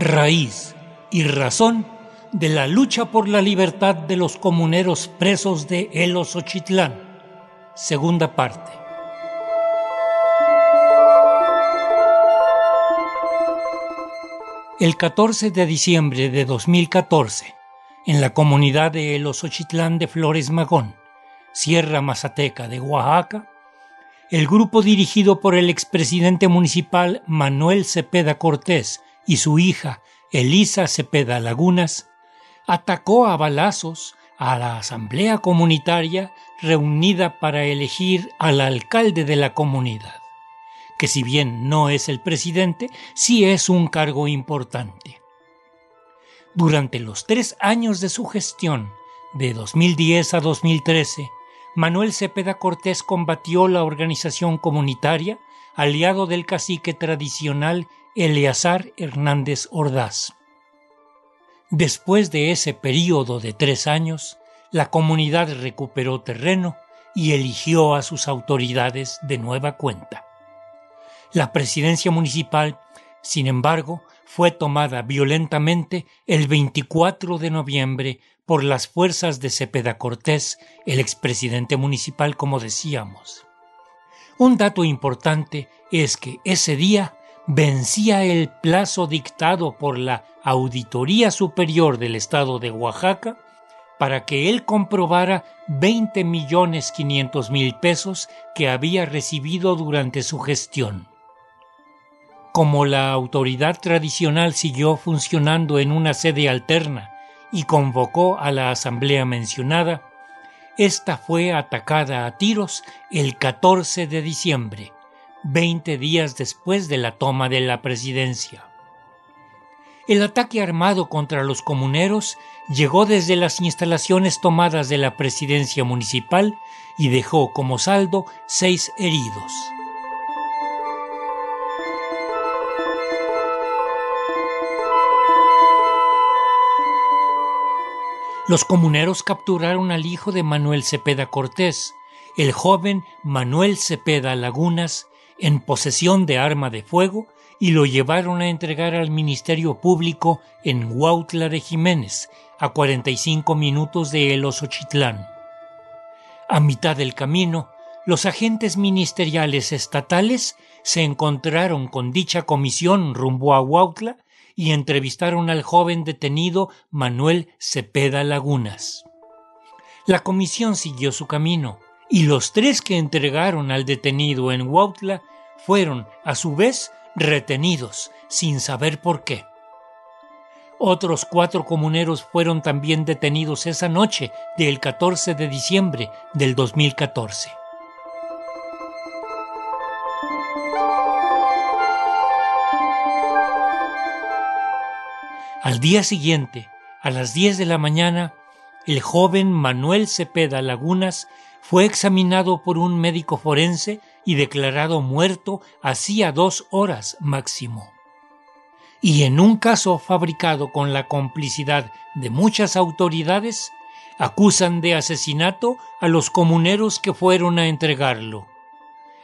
raíz y razón de la lucha por la libertad de los comuneros presos de El Osochitlán. Segunda parte. El 14 de diciembre de 2014, en la comunidad de El Osochitlán de Flores Magón, Sierra Mazateca de Oaxaca, el grupo dirigido por el expresidente municipal Manuel Cepeda Cortés y su hija Elisa Cepeda Lagunas atacó a balazos a la asamblea comunitaria reunida para elegir al alcalde de la comunidad, que si bien no es el presidente, sí es un cargo importante. Durante los tres años de su gestión, de 2010 a 2013, Manuel Cepeda Cortés combatió la organización comunitaria, aliado del cacique tradicional Eleazar Hernández Ordaz. Después de ese período de tres años, la comunidad recuperó terreno y eligió a sus autoridades de nueva cuenta. La presidencia municipal, sin embargo, fue tomada violentamente el 24 de noviembre por las fuerzas de Cepeda Cortés, el expresidente municipal, como decíamos. Un dato importante es que ese día vencía el plazo dictado por la Auditoría Superior del Estado de Oaxaca para que él comprobara 20 millones 500 mil pesos que había recibido durante su gestión. Como la autoridad tradicional siguió funcionando en una sede alterna y convocó a la asamblea mencionada, esta fue atacada a tiros el 14 de diciembre, 20 días después de la toma de la presidencia. El ataque armado contra los comuneros llegó desde las instalaciones tomadas de la presidencia municipal y dejó como saldo seis heridos. Los comuneros capturaron al hijo de Manuel Cepeda Cortés, el joven Manuel Cepeda Lagunas, en posesión de arma de fuego y lo llevaron a entregar al Ministerio Público en Huautla de Jiménez, a 45 minutos de El Osochitlán. A mitad del camino, los agentes ministeriales estatales se encontraron con dicha comisión rumbo a Huautla y entrevistaron al joven detenido Manuel Cepeda Lagunas. La comisión siguió su camino y los tres que entregaron al detenido en Huautla fueron, a su vez, retenidos, sin saber por qué. Otros cuatro comuneros fueron también detenidos esa noche del 14 de diciembre del 2014. Al día siguiente, a las 10 de la mañana, el joven Manuel Cepeda Lagunas fue examinado por un médico forense y declarado muerto hacía dos horas máximo. Y en un caso fabricado con la complicidad de muchas autoridades, acusan de asesinato a los comuneros que fueron a entregarlo.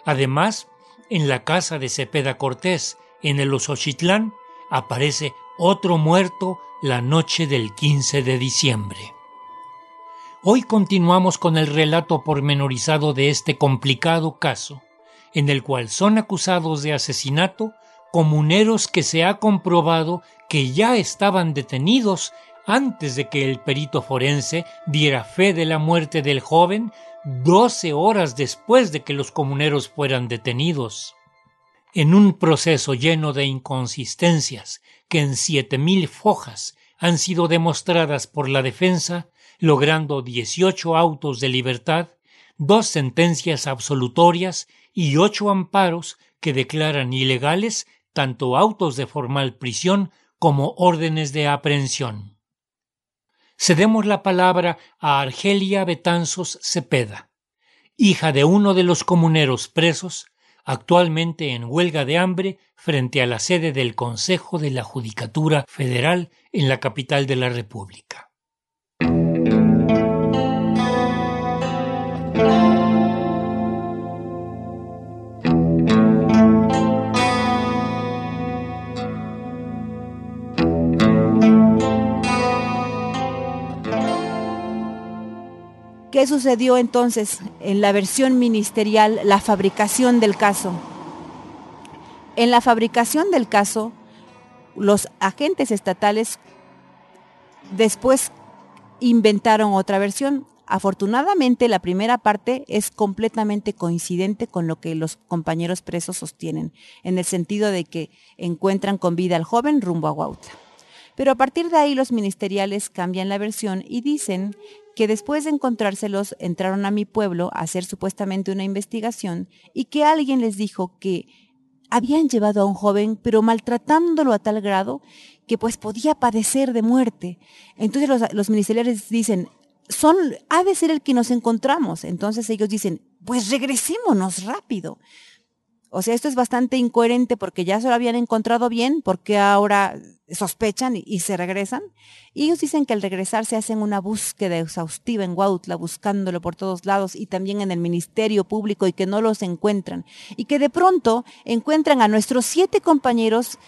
Además, en la casa de Cepeda Cortés, en el Osochitlán, aparece otro muerto la noche del 15 de diciembre. Hoy continuamos con el relato pormenorizado de este complicado caso, en el cual son acusados de asesinato comuneros que se ha comprobado que ya estaban detenidos antes de que el perito forense diera fe de la muerte del joven doce horas después de que los comuneros fueran detenidos. En un proceso lleno de inconsistencias que en siete mil fojas han sido demostradas por la defensa, logrando 18 autos de libertad, dos sentencias absolutorias y ocho amparos que declaran ilegales tanto autos de formal prisión como órdenes de aprehensión. Cedemos la palabra a Argelia Betanzos Cepeda, hija de uno de los comuneros presos, actualmente en huelga de hambre frente a la sede del Consejo de la Judicatura Federal en la capital de la República. ¿Qué sucedió entonces en la versión ministerial, la fabricación del caso? En la fabricación del caso, los agentes estatales después inventaron otra versión. Afortunadamente, la primera parte es completamente coincidente con lo que los compañeros presos sostienen, en el sentido de que encuentran con vida al joven rumbo a Huautla. Pero a partir de ahí los ministeriales cambian la versión y dicen que después de encontrárselos entraron a mi pueblo a hacer supuestamente una investigación y que alguien les dijo que habían llevado a un joven, pero maltratándolo a tal grado que pues podía padecer de muerte. Entonces los, los ministeriales dicen, son, ha de ser el que nos encontramos. Entonces ellos dicen, pues regresémonos rápido. O sea, esto es bastante incoherente porque ya se lo habían encontrado bien, porque ahora sospechan y, se regresan. Y ellos dicen que al regresar se hacen una búsqueda exhaustiva en Huautla, buscándolo por todos lados y también en el Ministerio Público y que no los encuentran. Y que de pronto encuentran a nuestros siete compañeros,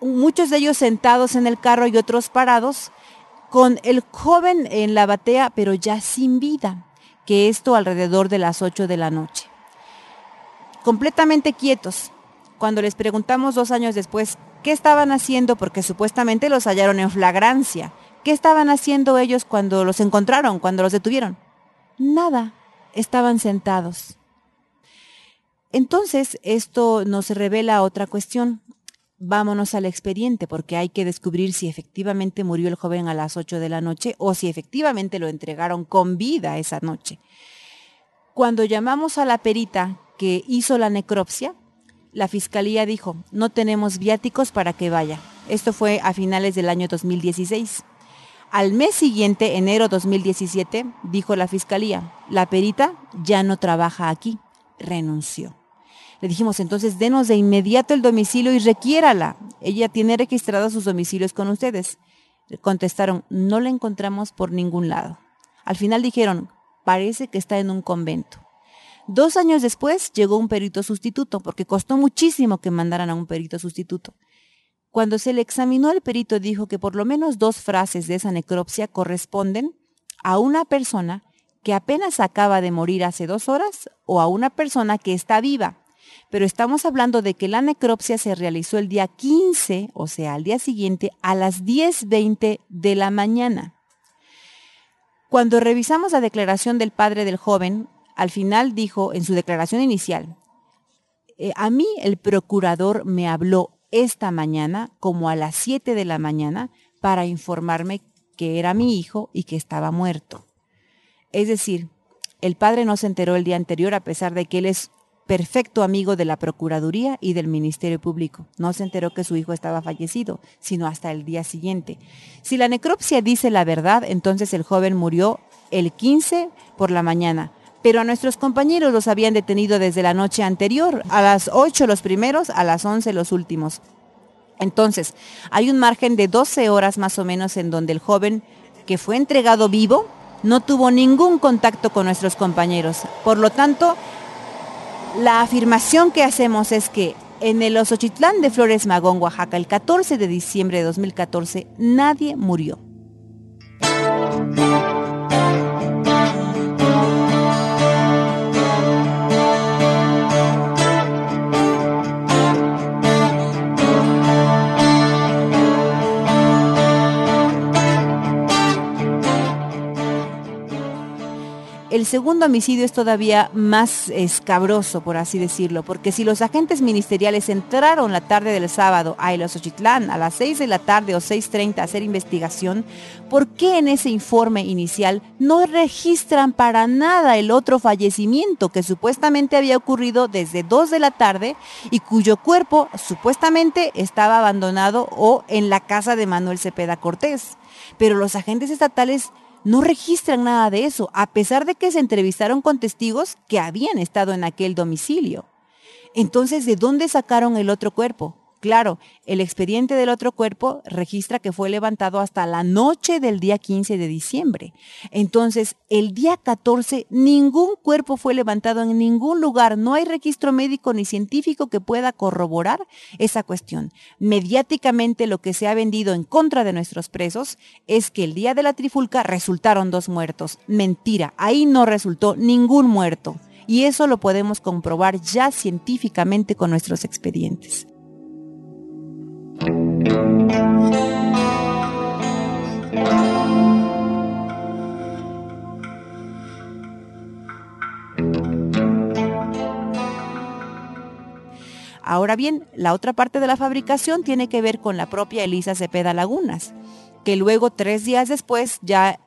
muchos de ellos sentados en el carro y otros parados, con el joven en la batea, pero ya sin vida, que esto alrededor de las ocho de la noche completamente quietos. Cuando les preguntamos dos años después qué estaban haciendo, porque supuestamente los hallaron en flagrancia, ¿qué estaban haciendo ellos cuando los encontraron, cuando los detuvieron? Nada, estaban sentados. Entonces, esto nos revela otra cuestión. Vámonos al expediente, porque hay que descubrir si efectivamente murió el joven a las 8 de la noche o si efectivamente lo entregaron con vida esa noche. Cuando llamamos a la perita que hizo la necropsia, la fiscalía dijo, no tenemos viáticos para que vaya. Esto fue a finales del año 2016. Al mes siguiente, enero 2017, dijo la fiscalía, la perita ya no trabaja aquí, renunció. Le dijimos, entonces denos de inmediato el domicilio y requiérala. Ella tiene registrados sus domicilios con ustedes. Contestaron, no la encontramos por ningún lado. Al final dijeron, parece que está en un convento. Dos años después llegó un perito sustituto, porque costó muchísimo que mandaran a un perito sustituto. Cuando se le examinó el perito dijo que por lo menos dos frases de esa necropsia corresponden a una persona que apenas acaba de morir hace dos horas o a una persona que está viva. Pero estamos hablando de que la necropsia se realizó el día 15, o sea, al día siguiente, a las 10.20 de la mañana. Cuando revisamos la declaración del padre del joven, al final dijo en su declaración inicial, eh, a mí el procurador me habló esta mañana como a las 7 de la mañana para informarme que era mi hijo y que estaba muerto. Es decir, el padre no se enteró el día anterior a pesar de que él es perfecto amigo de la Procuraduría y del Ministerio Público. No se enteró que su hijo estaba fallecido, sino hasta el día siguiente. Si la necropsia dice la verdad, entonces el joven murió el 15 por la mañana, pero a nuestros compañeros los habían detenido desde la noche anterior, a las 8 los primeros, a las 11 los últimos. Entonces, hay un margen de 12 horas más o menos en donde el joven que fue entregado vivo no tuvo ningún contacto con nuestros compañeros. Por lo tanto, la afirmación que hacemos es que en el Osochitlán de Flores Magón, Oaxaca, el 14 de diciembre de 2014, nadie murió. El segundo homicidio es todavía más escabroso, por así decirlo, porque si los agentes ministeriales entraron la tarde del sábado a El Osochitlán a las 6 de la tarde o 6.30 a hacer investigación, ¿por qué en ese informe inicial no registran para nada el otro fallecimiento que supuestamente había ocurrido desde 2 de la tarde y cuyo cuerpo supuestamente estaba abandonado o en la casa de Manuel Cepeda Cortés? Pero los agentes estatales no registran nada de eso, a pesar de que se entrevistaron con testigos que habían estado en aquel domicilio. Entonces, ¿de dónde sacaron el otro cuerpo? Claro, el expediente del otro cuerpo registra que fue levantado hasta la noche del día 15 de diciembre. Entonces, el día 14 ningún cuerpo fue levantado en ningún lugar. No hay registro médico ni científico que pueda corroborar esa cuestión. Mediáticamente lo que se ha vendido en contra de nuestros presos es que el día de la trifulca resultaron dos muertos. Mentira, ahí no resultó ningún muerto. Y eso lo podemos comprobar ya científicamente con nuestros expedientes. Ahora bien, la otra parte de la fabricación tiene que ver con la propia Elisa Cepeda Lagunas, que luego tres días después ya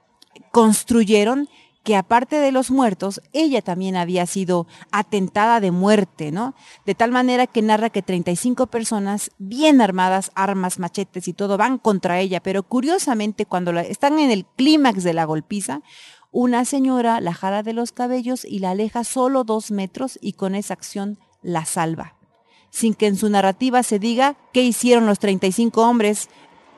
construyeron que aparte de los muertos, ella también había sido atentada de muerte, ¿no? De tal manera que narra que 35 personas bien armadas, armas, machetes y todo, van contra ella, pero curiosamente cuando están en el clímax de la golpiza, una señora la jala de los cabellos y la aleja solo dos metros y con esa acción la salva, sin que en su narrativa se diga qué hicieron los 35 hombres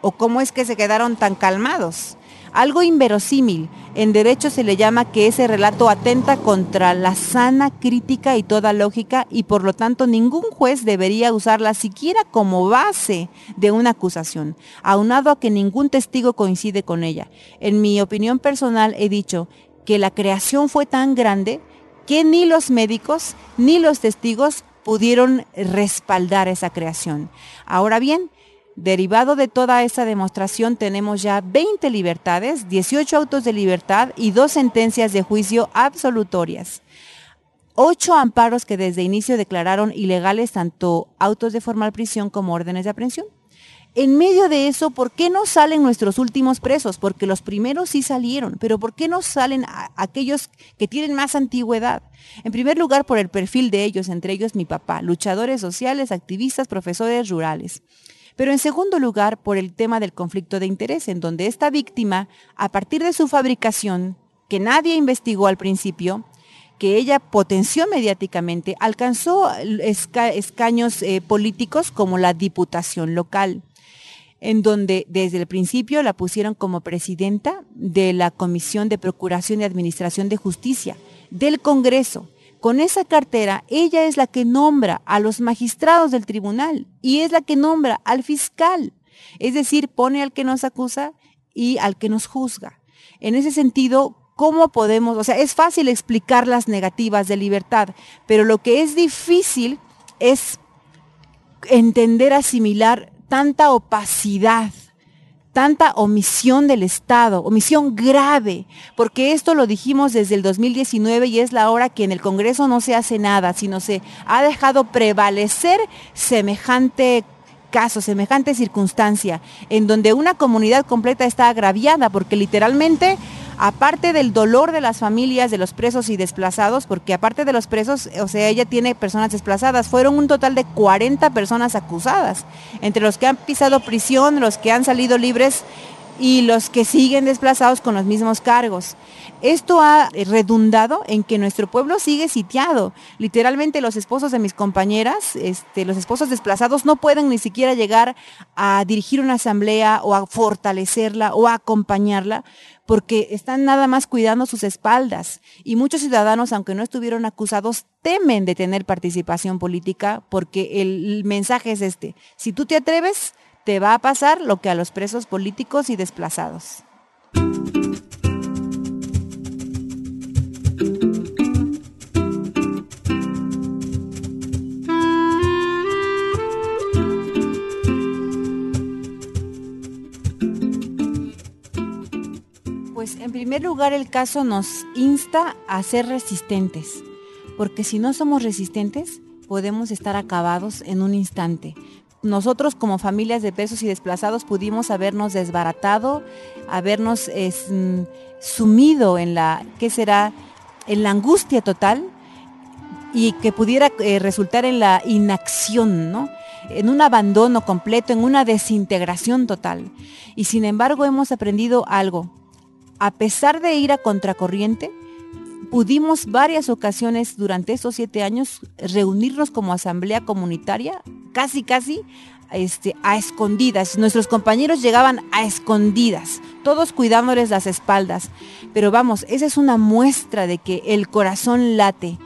o cómo es que se quedaron tan calmados. Algo inverosímil. En derecho se le llama que ese relato atenta contra la sana crítica y toda lógica y por lo tanto ningún juez debería usarla siquiera como base de una acusación, aunado a que ningún testigo coincide con ella. En mi opinión personal he dicho que la creación fue tan grande que ni los médicos ni los testigos pudieron respaldar esa creación. Ahora bien, Derivado de toda esa demostración tenemos ya 20 libertades, 18 autos de libertad y dos sentencias de juicio absolutorias. Ocho amparos que desde inicio declararon ilegales tanto autos de formal prisión como órdenes de aprehensión. En medio de eso, ¿por qué no salen nuestros últimos presos? Porque los primeros sí salieron, pero ¿por qué no salen aquellos que tienen más antigüedad? En primer lugar, por el perfil de ellos, entre ellos mi papá, luchadores sociales, activistas, profesores rurales. Pero en segundo lugar, por el tema del conflicto de interés, en donde esta víctima, a partir de su fabricación, que nadie investigó al principio, que ella potenció mediáticamente, alcanzó escaños eh, políticos como la diputación local, en donde desde el principio la pusieron como presidenta de la Comisión de Procuración y Administración de Justicia del Congreso con esa cartera, ella es la que nombra a los magistrados del tribunal y es la que nombra al fiscal. Es decir, pone al que nos acusa y al que nos juzga. En ese sentido, ¿cómo podemos? O sea, es fácil explicar las negativas de libertad, pero lo que es difícil es entender, asimilar tanta opacidad tanta omisión del Estado, omisión grave, porque esto lo dijimos desde el 2019 y es la hora que en el Congreso no se hace nada, sino se ha dejado prevalecer semejante caso, semejante circunstancia, en donde una comunidad completa está agraviada, porque literalmente aparte del dolor de las familias de los presos y desplazados, porque aparte de los presos, o sea, ella tiene personas desplazadas, fueron un total de 40 personas acusadas, entre los que han pisado prisión, los que han salido libres y los que siguen desplazados con los mismos cargos. Esto ha redundado en que nuestro pueblo sigue sitiado. Literalmente los esposos de mis compañeras, este, los esposos desplazados no pueden ni siquiera llegar a dirigir una asamblea o a fortalecerla o a acompañarla porque están nada más cuidando sus espaldas. Y muchos ciudadanos, aunque no estuvieron acusados, temen de tener participación política porque el mensaje es este. Si tú te atreves, te va a pasar lo que a los presos políticos y desplazados. Primer lugar el caso nos insta a ser resistentes, porque si no somos resistentes podemos estar acabados en un instante. Nosotros como familias de presos y desplazados pudimos habernos desbaratado, habernos mm, sumido en la, ¿qué será? En la angustia total y que pudiera eh, resultar en la inacción, ¿no? en un abandono completo, en una desintegración total. Y sin embargo hemos aprendido algo, a pesar de ir a contracorriente, pudimos varias ocasiones durante estos siete años reunirnos como asamblea comunitaria, casi casi este, a escondidas. Nuestros compañeros llegaban a escondidas, todos cuidándoles las espaldas. Pero vamos, esa es una muestra de que el corazón late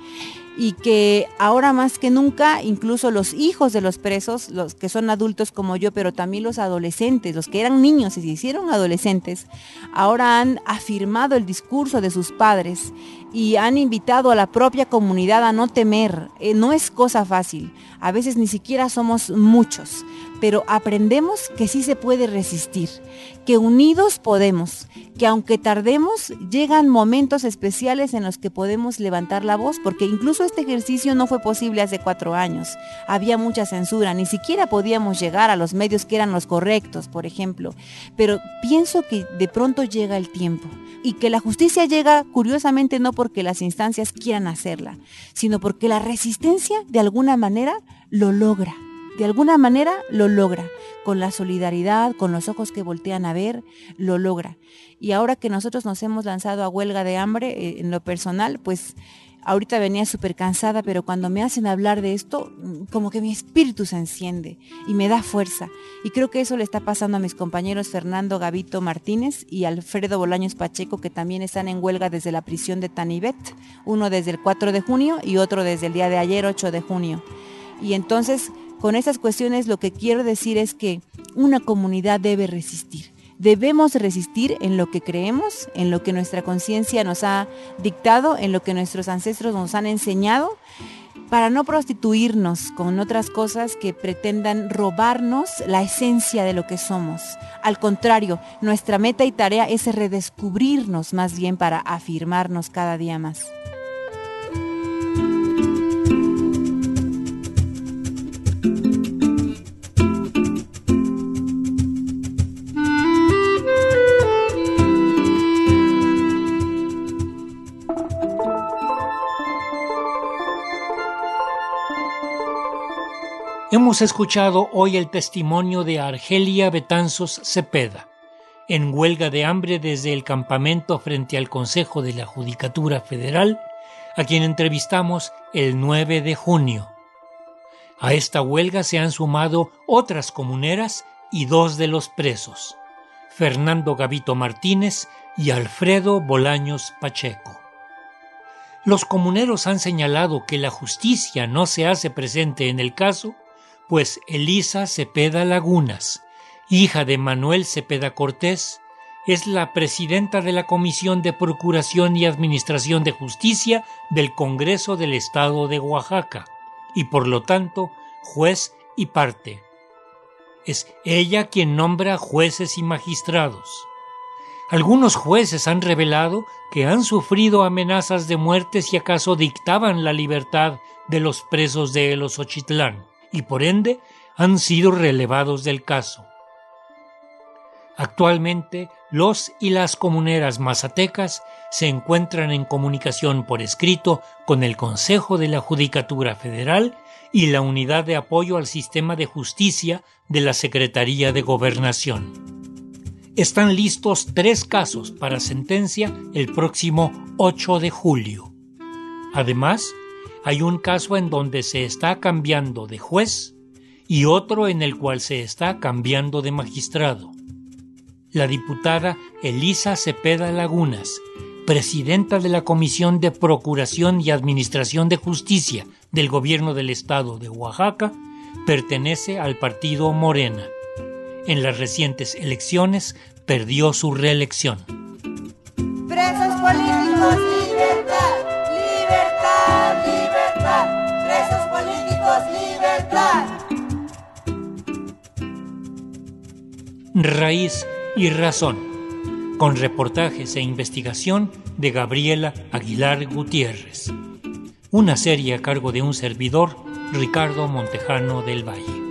y que ahora más que nunca incluso los hijos de los presos, los que son adultos como yo, pero también los adolescentes, los que eran niños y se hicieron adolescentes, ahora han afirmado el discurso de sus padres y han invitado a la propia comunidad a no temer. Eh, no es cosa fácil, a veces ni siquiera somos muchos, pero aprendemos que sí se puede resistir, que unidos podemos, que aunque tardemos, llegan momentos especiales en los que podemos levantar la voz, porque incluso este ejercicio no fue posible hace cuatro años. Había mucha censura, ni siquiera podíamos llegar a los medios que eran los correctos, por ejemplo. Pero pienso que de pronto llega el tiempo y que la justicia llega curiosamente no porque las instancias quieran hacerla, sino porque la resistencia de alguna manera lo logra de alguna manera lo logra, con la solidaridad, con los ojos que voltean a ver, lo logra. Y ahora que nosotros nos hemos lanzado a huelga de hambre eh, en lo personal, pues ahorita venía súper cansada, pero cuando me hacen hablar de esto, mm, como que mi espíritu se enciende y me da fuerza. Y creo que eso le está pasando a mis compañeros Fernando Gavito Martínez y Alfredo Bolaños Pacheco, que también están en huelga desde la prisión de Tanibet, uno desde el 4 de junio y otro desde el día de ayer, 8 de junio. Y entonces con esas cuestiones lo que quiero decir es que una comunidad debe resistir. Debemos resistir en lo que creemos, en lo que nuestra conciencia nos ha dictado, en lo que nuestros ancestros nos han enseñado, para no prostituirnos con otras cosas que pretendan robarnos la esencia de lo que somos. Al contrario, nuestra meta y tarea es redescubrirnos más bien para afirmarnos cada día más. Hemos escuchado hoy el testimonio de Argelia Betanzos Cepeda, en huelga de hambre desde el campamento frente al Consejo de la Judicatura Federal, a quien entrevistamos el 9 de junio. A esta huelga se han sumado otras comuneras y dos de los presos, Fernando Gavito Martínez y Alfredo Bolaños Pacheco. Los comuneros han señalado que la justicia no se hace presente en el caso pues Elisa Cepeda Lagunas, hija de Manuel Cepeda Cortés, es la presidenta de la Comisión de Procuración y Administración de Justicia del Congreso del Estado de Oaxaca y por lo tanto juez y parte. Es ella quien nombra jueces y magistrados. Algunos jueces han revelado que han sufrido amenazas de muerte si acaso dictaban la libertad de los presos de El y por ende han sido relevados del caso. Actualmente, los y las comuneras mazatecas se encuentran en comunicación por escrito con el Consejo de la Judicatura Federal y la Unidad de Apoyo al Sistema de Justicia de la Secretaría de Gobernación. Están listos tres casos para sentencia el próximo 8 de julio. Además, hay un caso en donde se está cambiando de juez y otro en el cual se está cambiando de magistrado. La diputada Elisa Cepeda Lagunas, presidenta de la Comisión de Procuración y Administración de Justicia del Gobierno del Estado de Oaxaca, pertenece al partido Morena. En las recientes elecciones perdió su reelección. Presos políticos, Raíz y razón, con reportajes e investigación de Gabriela Aguilar Gutiérrez. Una serie a cargo de un servidor, Ricardo Montejano del Valle.